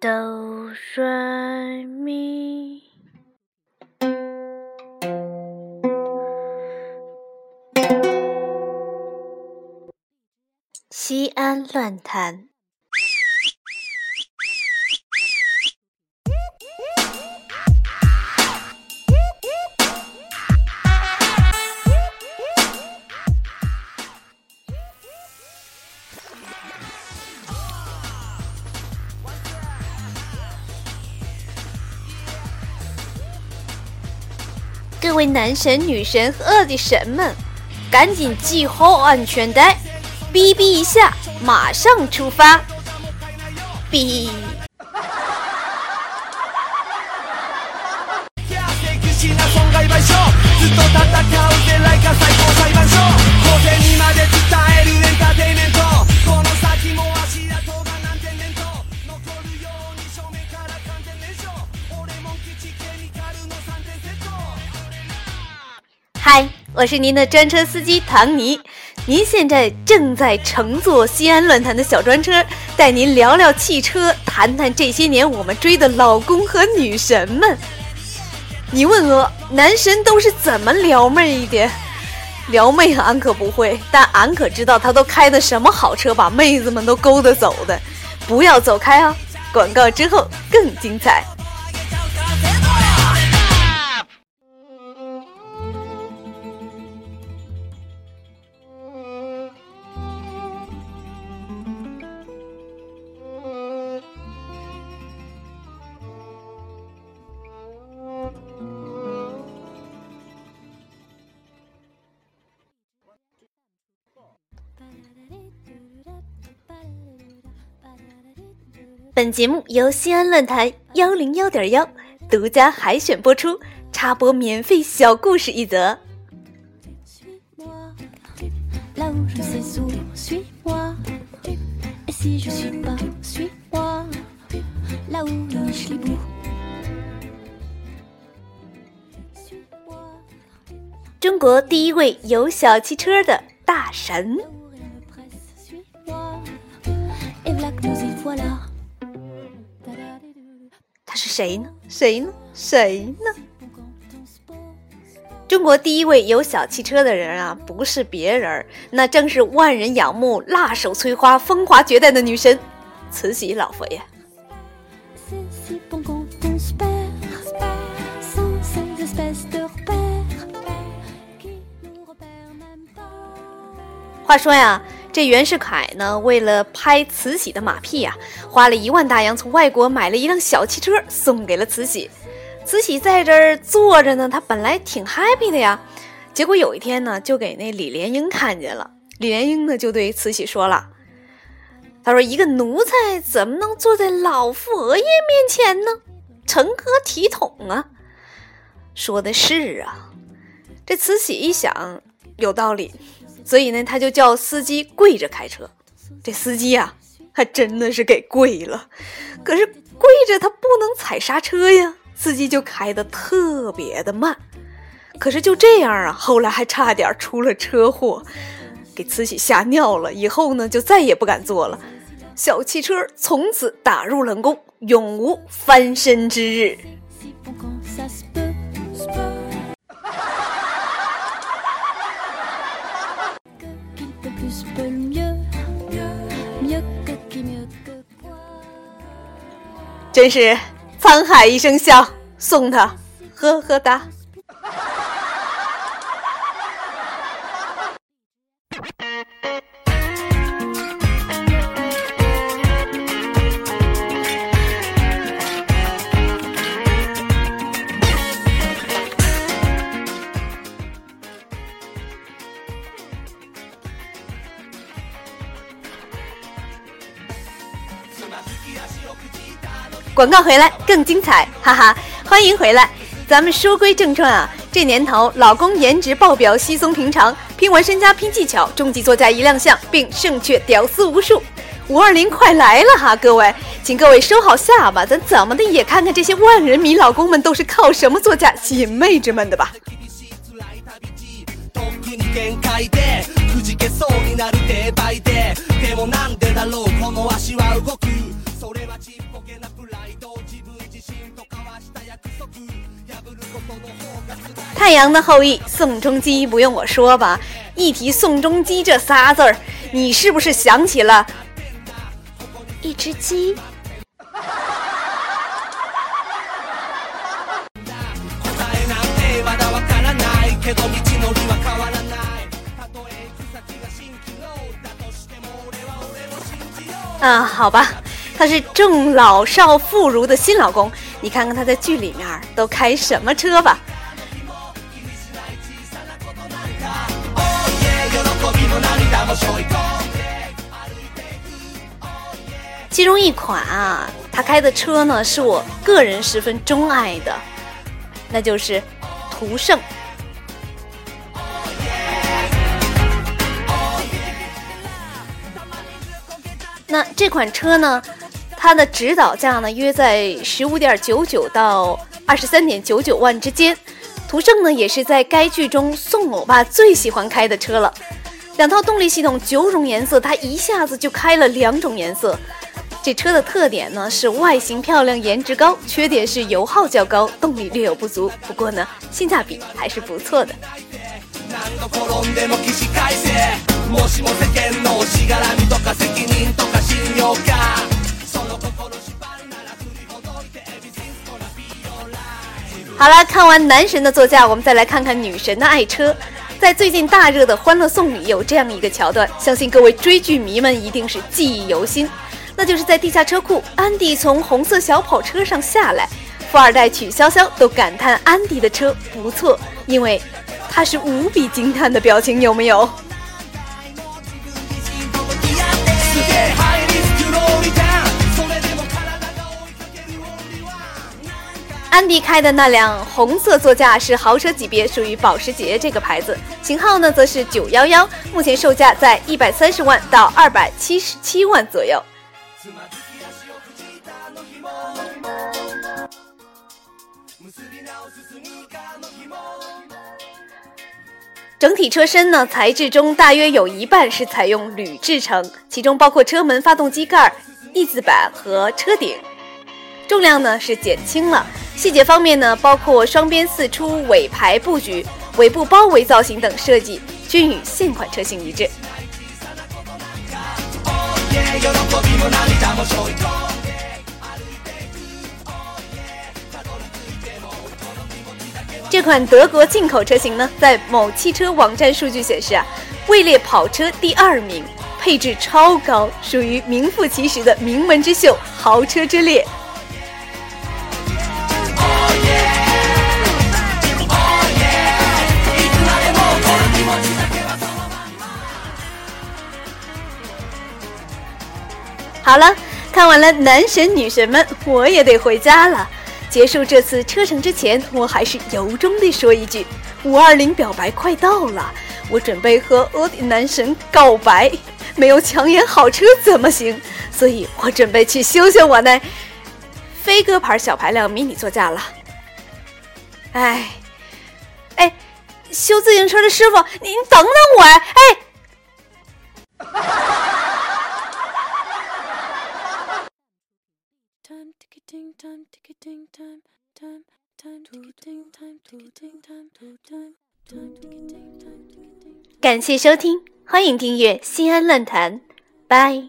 哆瑞咪，西安乱谈。各位男神、女神和二弟神们，赶紧系好安全带，哔哔一下，马上出发！哔。嗨，我是您的专车司机唐尼，您现在正在乘坐西安论坛的小专车，带您聊聊汽车，谈谈这些年我们追的老公和女神们。你问我男神都是怎么撩妹的？撩妹俺可不会，但俺可知道他都开的什么好车，把妹子们都勾得走的。不要走开啊！广告之后更精彩。本节目由西安论坛幺零幺点幺独家海选播出，插播免费小故事一则。中国第一位有小汽车的大神。他是谁呢？谁呢？谁呢？中国第一位有小汽车的人啊，不是别人，那正是万人仰慕、辣手摧花、风华绝代的女神慈禧老佛爷。话说呀。这袁世凯呢，为了拍慈禧的马屁呀，花了一万大洋从外国买了一辆小汽车送给了慈禧。慈禧在这儿坐着呢，她本来挺 happy 的呀。结果有一天呢，就给那李莲英看见了。李莲英呢，就对慈禧说了：“他说一个奴才怎么能坐在老佛爷面前呢？成何体统啊！”说的是啊。这慈禧一想，有道理。所以呢，他就叫司机跪着开车。这司机呀，还真的是给跪了。可是跪着他不能踩刹车呀，司机就开的特别的慢。可是就这样啊，后来还差点出了车祸，给慈禧吓尿了。以后呢，就再也不敢坐了。小汽车从此打入冷宫，永无翻身之日。真是沧海一声笑，送他呵呵哒。广告回来更精彩，哈哈！欢迎回来，咱们书归正传啊。这年头，老公颜值爆表，稀松平常；拼完身家，拼技巧，终极座驾一亮相，并胜却屌丝无数。五二零快来了哈，各位，请各位收好下巴，咱怎么的也看看这些万人迷老公们都是靠什么座驾吸引妹纸们的吧。太阳的后裔宋仲基不用我说吧，一提宋仲基这仨字儿，你是不是想起了一只鸡？啊，好吧，他是正老少妇孺的新老公，你看看他在剧里面都开什么车吧。其中一款啊，他开的车呢，是我个人十分钟爱的，那就是途胜。那这款车呢，它的指导价呢约在十五点九九到二十三点九九万之间。途胜呢也是在该剧中宋欧巴最喜欢开的车了。两套动力系统，九种颜色，它一下子就开了两种颜色。这车的特点呢是外形漂亮，颜值高，缺点是油耗较高，动力略有不足。不过呢，性价比还是不错的。好了，看完男神的座驾，我们再来看看女神的爱车。在最近大热的《欢乐颂》里，有这样一个桥段，相信各位追剧迷们一定是记忆犹新。那就是在地下车库，安迪从红色小跑车上下来，富二代曲潇潇都感叹安迪的车不错，因为他是无比惊叹的表情，有没有？安迪开的那辆红色座驾是豪车级别，属于保时捷这个牌子，型号呢则是九幺幺，目前售价在一百三十万到二百七十七万左右。整体车身呢，材质中大约有一半是采用铝制成，其中包括车门、发动机盖、翼子板和车顶。重量呢是减轻了，细节方面呢，包括双边四出尾排布局、尾部包围造型等设计，均与现款车型一致。这款德国进口车型呢，在某汽车网站数据显示啊，位列跑车第二名，配置超高，属于名副其实的名门之秀，豪车之列。好了，看完了男神女神们，我也得回家了。结束这次车程之前，我还是由衷的说一句：五二零表白快到了，我准备和我的男神告白。没有抢眼好车怎么行？所以我准备去修修我那飞鸽牌小排量迷你座驾了。哎，哎，修自行车的师傅，您等等我哎！哎。感谢收听，欢迎订阅西安论坛，拜。